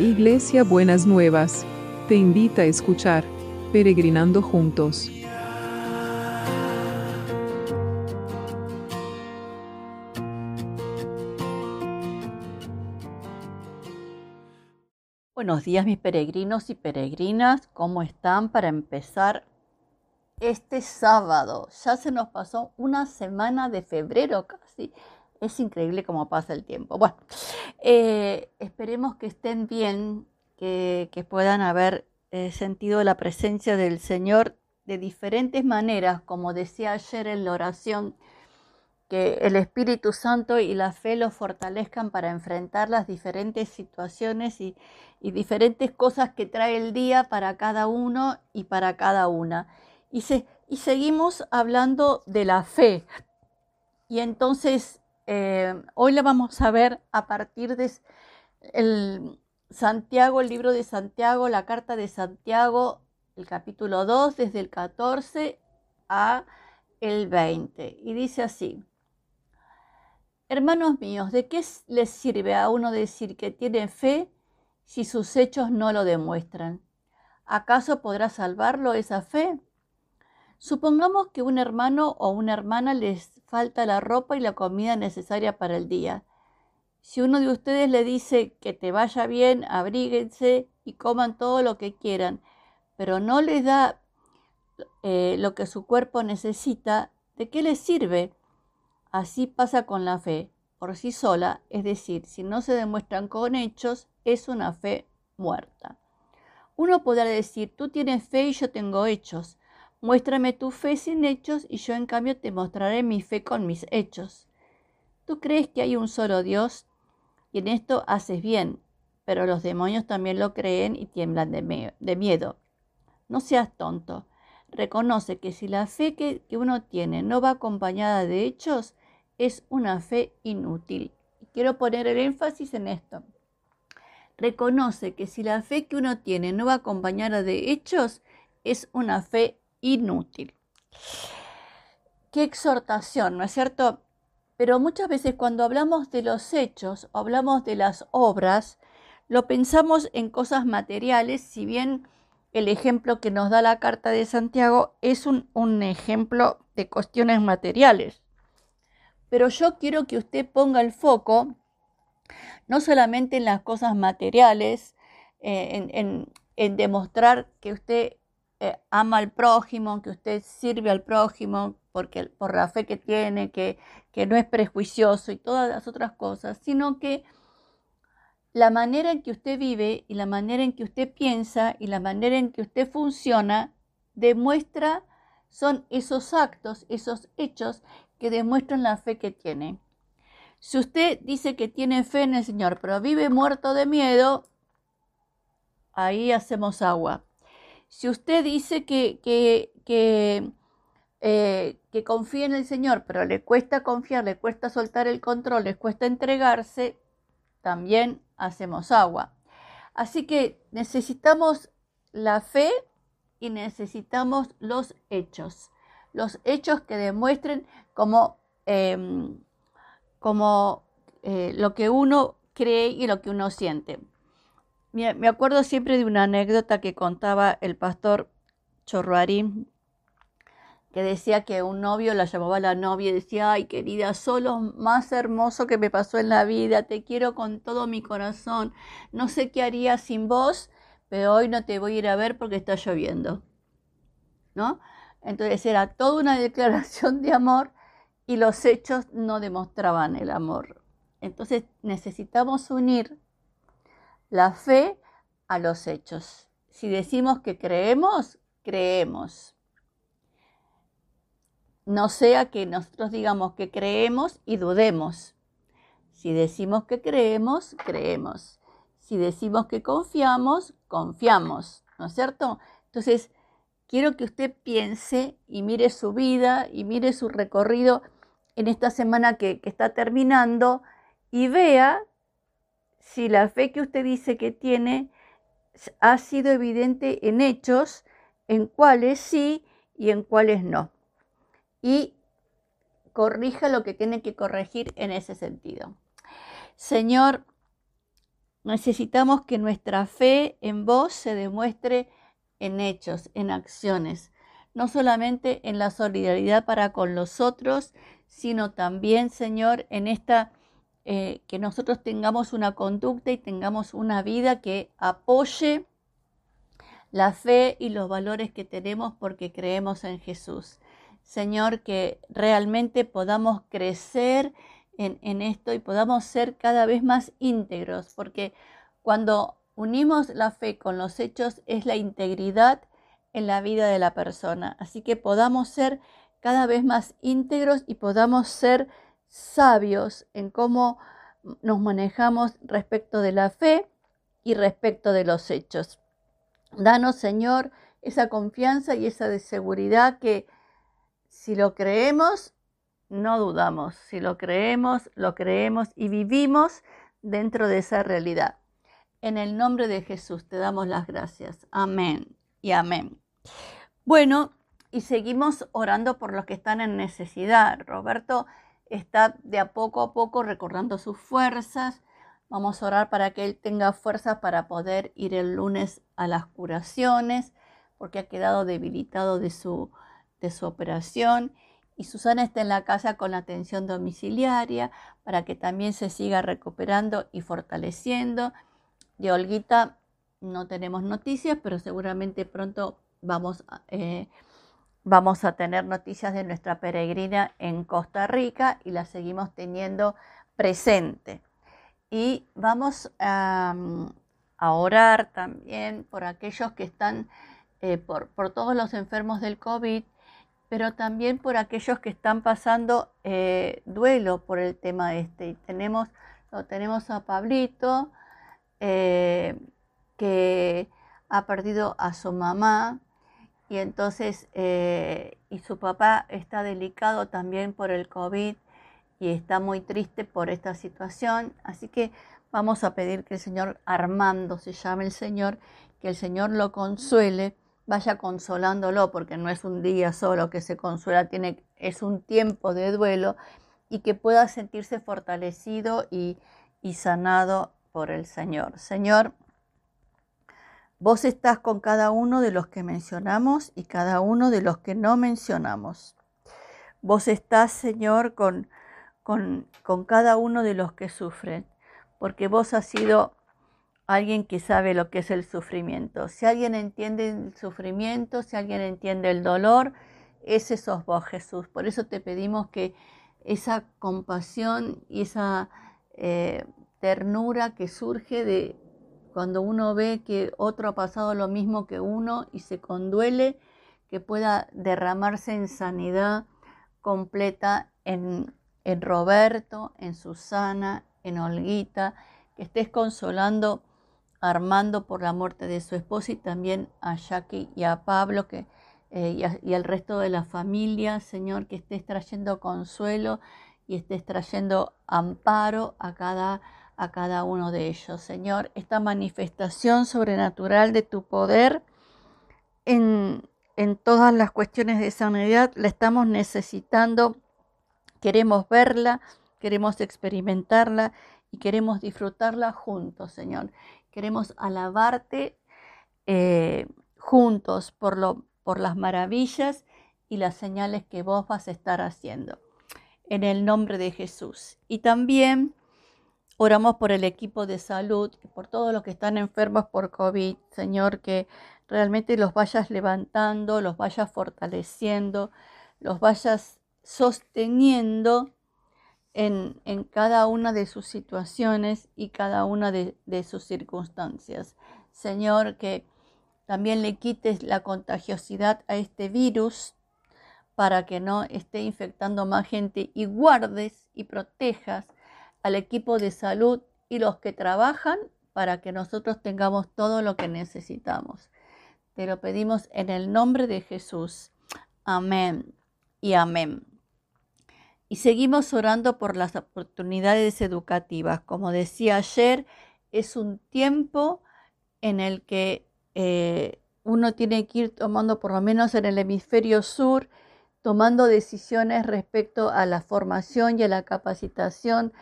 Iglesia Buenas Nuevas, te invita a escuchar Peregrinando Juntos. Buenos días mis peregrinos y peregrinas, ¿cómo están para empezar este sábado? Ya se nos pasó una semana de febrero casi. Es increíble cómo pasa el tiempo. Bueno, eh, esperemos que estén bien, que, puedan haber eh, sentido la presencia del Señor de diferentes maneras, como decía ayer en la oración que el Espíritu Santo y la fe los fortalezcan para enfrentar las diferentes situaciones y, diferentes cosas que trae el día para cada uno y para cada una. Y, y seguimos hablando de la fe. Y entonces eh, hoy la vamos a ver a partir de el Santiago, el libro de Santiago, la carta de Santiago, el capítulo 2, desde el 14 a el 20. Y dice así. Hermanos míos, ¿de qué les sirve a uno decir que tiene fe si sus hechos no lo demuestran? ¿Acaso podrá salvarlo esa fe? Supongamos que un hermano o una hermana les falta la ropa y la comida necesaria para el día. Si uno de ustedes le dice que te vaya bien, abríguense y coman todo lo que quieran, pero no les da eh, lo que su cuerpo necesita, ¿de qué les sirve? Así pasa con la fe, por sí sola, es decir, si no se demuestran con hechos, es una fe muerta. Uno podrá decir, tú tienes fe y yo tengo hechos. Muéstrame tu fe sin hechos y yo en cambio te mostraré mi fe con mis hechos. Tú crees que hay un solo Dios y en esto haces bien, pero los demonios también lo creen y tiemblan de, miedo. No seas tonto. Reconoce que si la fe que uno tiene no va acompañada de hechos, es una fe inútil. Quiero poner el énfasis en esto. Reconoce que si la fe que uno tiene no va acompañada de hechos, es una fe inútil. Qué exhortación, ¿no es cierto? Pero muchas veces cuando hablamos de los hechos, hablamos de las obras, lo pensamos en cosas materiales, si bien el ejemplo que nos da la carta de Santiago es un, ejemplo de cuestiones materiales pero yo quiero que usted ponga el foco no solamente en las cosas materiales, eh, en, demostrar que usted eh, ama al prójimo, que usted sirve al prójimo porque, por la fe que tiene, que, que no es prejuicioso y todas las otras cosas, sino que la manera en que usted vive y la manera en que usted piensa y la manera en que usted funciona demuestra, son esos actos, esos hechos que demuestran la fe que tiene. Si usted dice que tiene fe en el Señor, pero vive muerto de miedo, ahí hacemos agua. Si usted dice que, que, que, eh, que confía en el Señor, pero le cuesta confiar, le cuesta soltar el control, le cuesta entregarse, también hacemos agua. Así que necesitamos la fe y necesitamos los hechos los hechos que demuestren como, em, como eh, lo que uno cree y lo que uno siente. Me acuerdo siempre de una anécdota que contaba el pastor Chorruarín, que decía que un novio la llamaba la novia y decía, ay querida, solo más hermoso que me pasó en la vida, te quiero con todo mi corazón, no sé qué haría sin vos, pero hoy no te voy a ir a ver porque está lloviendo. ¿No? Entonces era toda una declaración de amor y los hechos no demostraban el amor. Entonces necesitamos unir la fe a los hechos. Si decimos que creemos, creemos. No sea que nosotros digamos que creemos y dudemos. Si decimos que creemos, creemos. Si decimos que confiamos, confiamos. ¿No es cierto? Entonces, quiero que usted piense y mire su vida y mire su recorrido en esta semana que, está terminando y vea si la fe que usted dice que tiene ha sido evidente en hechos, en cuáles sí y en cuáles no. Y corrija lo que tiene que corregir en ese sentido. Señor, necesitamos que nuestra fe en vos se demuestre en hechos, en acciones, no solamente en la solidaridad para con los otros, sino también, Señor, en esta, eh, que nosotros tengamos una conducta y tengamos una vida que apoye la fe y los valores que tenemos porque creemos en Jesús. Señor, que realmente podamos crecer en, en, esto y podamos ser cada vez más íntegros, porque cuando unimos la fe con los hechos es la integridad en la vida de la persona. Así que podamos ser cada vez más íntegros y podamos ser sabios en cómo nos manejamos respecto de la fe y respecto de los hechos. Danos, Señor, esa confianza y esa seguridad que si lo creemos, no dudamos. Si lo creemos, lo creemos y vivimos dentro de esa realidad. En el nombre de Jesús te damos las gracias. Amén y amén. Bueno, y seguimos orando por los que están en necesidad. Roberto está de a poco a poco recordando sus fuerzas. Vamos a orar para que él tenga fuerzas para poder ir el lunes a las curaciones, porque ha quedado debilitado de su, de su operación. Y Susana está en la casa con la atención domiciliaria para que también se siga recuperando y fortaleciendo. De Olguita no tenemos noticias, pero seguramente pronto vamos, eh, vamos a tener noticias de nuestra peregrina en Costa Rica y la seguimos teniendo presente. Y vamos a, orar también por aquellos que están, eh, por, por, todos los enfermos del COVID, pero también por aquellos que están pasando eh, duelo por el tema este. Y tenemos, lo tenemos a Pablito, que ha perdido a su mamá, y entonces, eh, y su papá está delicado también por el COVID y está muy triste por esta situación. Así que vamos a pedir que el Señor Armando se llame el Señor, que el Señor lo consuele, vaya consolándolo, porque no es un día solo que se consuela, tiene, es un tiempo de duelo y que pueda sentirse fortalecido y, y sanado por el Señor. Señor, Vos estás con cada uno de los que mencionamos y cada uno de los que no mencionamos. Vos estás, Señor, con, con, con cada uno de los que sufren, porque vos has sido alguien que sabe lo que es el sufrimiento. Si alguien entiende el sufrimiento, si alguien entiende el dolor, ese sos vos, Jesús. Por eso te pedimos que esa compasión y esa eh, ternura que surge de, cuando uno ve que otro ha pasado lo mismo que uno y se conduele, que pueda derramarse en sanidad completa en, Roberto, en Susana, en Olguita, que estés consolando Armando por la muerte de su esposa y también a Jackie y a Pablo que, eh, y, al resto de la familia, Señor, que estés trayendo consuelo y estés trayendo amparo a cada a cada uno de ellos. Señor, esta manifestación sobrenatural de tu poder en, en todas las cuestiones de sanidad la estamos necesitando. Queremos verla, queremos experimentarla y queremos disfrutarla juntos, Señor. Queremos alabarte eh, juntos por, lo, por las maravillas y las señales que vos vas a estar haciendo. En el nombre de Jesús. Y también Oramos por el equipo de salud, por todos los que están enfermos por COVID, Señor, que realmente los vayas levantando, los vayas fortaleciendo, los vayas sosteniendo en, cada una de sus situaciones y cada una de, de sus circunstancias. Señor, que también le quites la contagiosidad a este virus para que no esté infectando más gente y guardes y protejas al equipo de salud y los que trabajan para que nosotros tengamos todo lo que necesitamos. Te lo pedimos en el nombre de Jesús. Amén y amén. Y seguimos orando por las oportunidades educativas. Como decía ayer, es un tiempo en el que eh, uno tiene que ir tomando, por lo menos en el hemisferio sur, tomando decisiones respecto a la formación y a la capacitación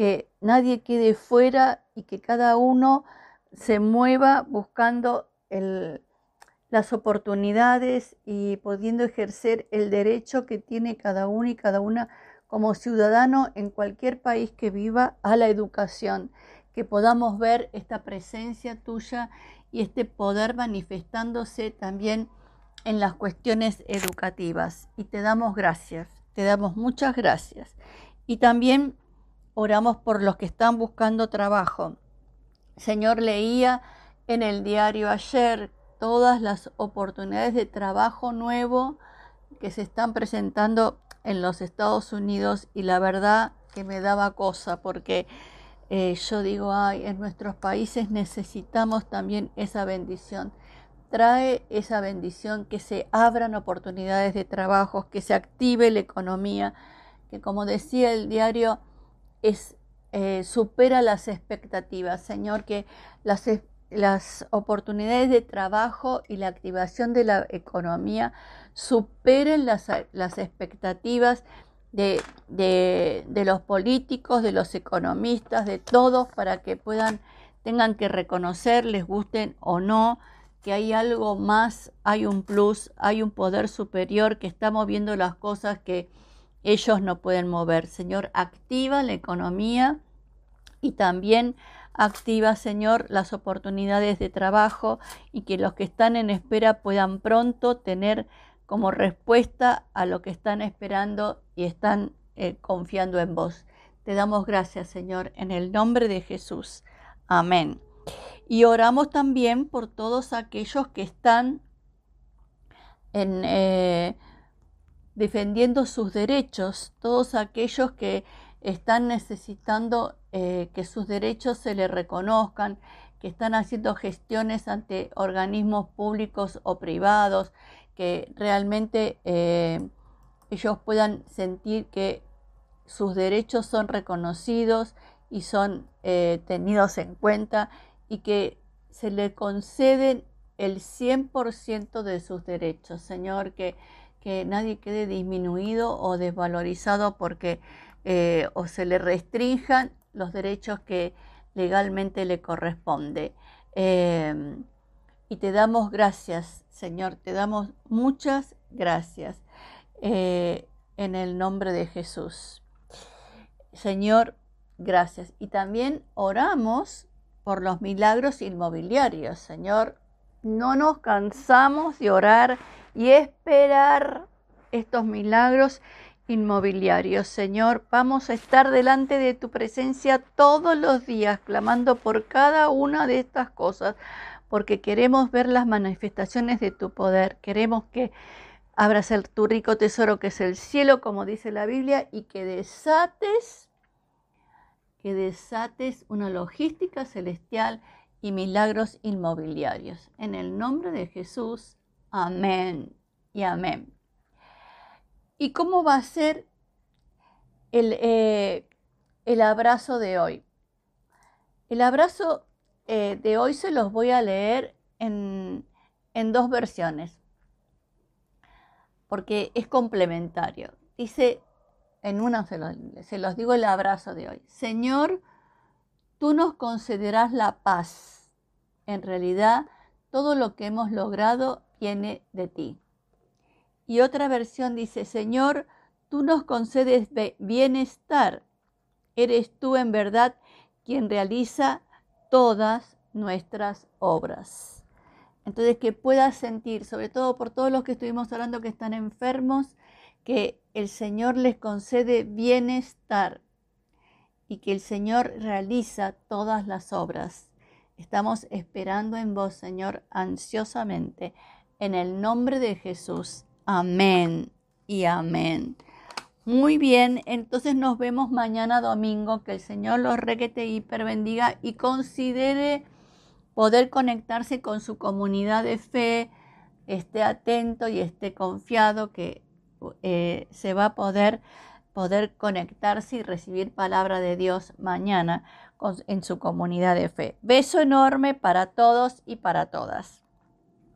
que nadie quede fuera y que cada uno se mueva buscando las oportunidades y pudiendo ejercer el derecho que tiene cada uno y cada una como ciudadano en cualquier país que viva a la educación, que podamos ver esta presencia tuya y este poder manifestándose también en las cuestiones educativas. Y te damos gracias, te damos muchas gracias. Y también oramos por los que están buscando trabajo. Señor, leía en el diario ayer todas las oportunidades de trabajo nuevo que se están presentando en los Estados Unidos y la verdad que me daba cosa porque eh, yo digo, ay, en nuestros países necesitamos también esa bendición. Trae esa bendición que se abran oportunidades de trabajo, que se active la economía, que como decía el diario, eh, supera las expectativas. Señor, que las, oportunidades de trabajo y la activación de la economía superen las, las expectativas de, de, los políticos, de los economistas, de todos, para que puedan, tengan que reconocer, les gusten o no, que hay algo más, hay un plus, hay un poder superior que está moviendo las cosas que ellos no pueden mover. Señor, activa la economía y también activa, Señor, las oportunidades de trabajo y que los que están en espera puedan pronto tener como respuesta a lo que están esperando y están eh, confiando en vos. Te damos gracias, Señor, en el nombre de Jesús. Amén. Y oramos también por todos aquellos que están en, eh, defendiendo sus derechos, todos aquellos que están necesitando eh, que sus derechos se les reconozcan, que están haciendo gestiones ante organismos públicos o privados, que realmente eh, ellos puedan sentir que sus derechos son reconocidos y son eh, tenidos en cuenta y que se le conceden el 100% de sus derechos. Señor, que, que, nadie quede disminuido o desvalorizado porque eh, o se le restrinjan los derechos que legalmente le corresponde. y te damos gracias, Señor, te damos muchas gracias eh, en el nombre de Jesús. Señor, gracias. Y también oramos por los milagros inmobiliarios. Señor, no nos cansamos de orar y esperar estos milagros inmobiliarios. Señor, vamos a estar delante de tu presencia todos los días, clamando por cada una de estas cosas, porque queremos ver las manifestaciones de tu poder, queremos que abras el, tu rico tesoro que es el cielo, como dice la Biblia, y que desates, que desates una logística celestial y milagros inmobiliarios. En el nombre de Jesús, amén y amén. ¿Y cómo va a ser el, eh, el abrazo de hoy? El abrazo eh, de hoy se los voy a leer en, dos versiones, porque es complementario. Dice, en una se los, se los digo el abrazo de hoy. Señor, tú nos concederás la paz. En realidad, todo lo que hemos logrado viene de ti. Y otra versión dice, Señor, tú nos concedes bienestar. Eres tú en verdad quien realiza todas nuestras obras. Entonces, que puedas sentir, sobre todo por todos los que estuvimos hablando que están enfermos, que el Señor les concede bienestar y que el Señor realiza todas las obras. Estamos esperando en vos, Señor, ansiosamente, en el nombre de Jesús. Amén y amén. Muy bien, entonces nos vemos mañana domingo. Que el Señor los requete hiper bendiga y considere poder conectarse con su comunidad de fe. Esté atento y esté confiado que eh, se va a poder, poder conectarse y recibir palabra de Dios mañana en su comunidad de fe. Beso enorme para todos y para todas.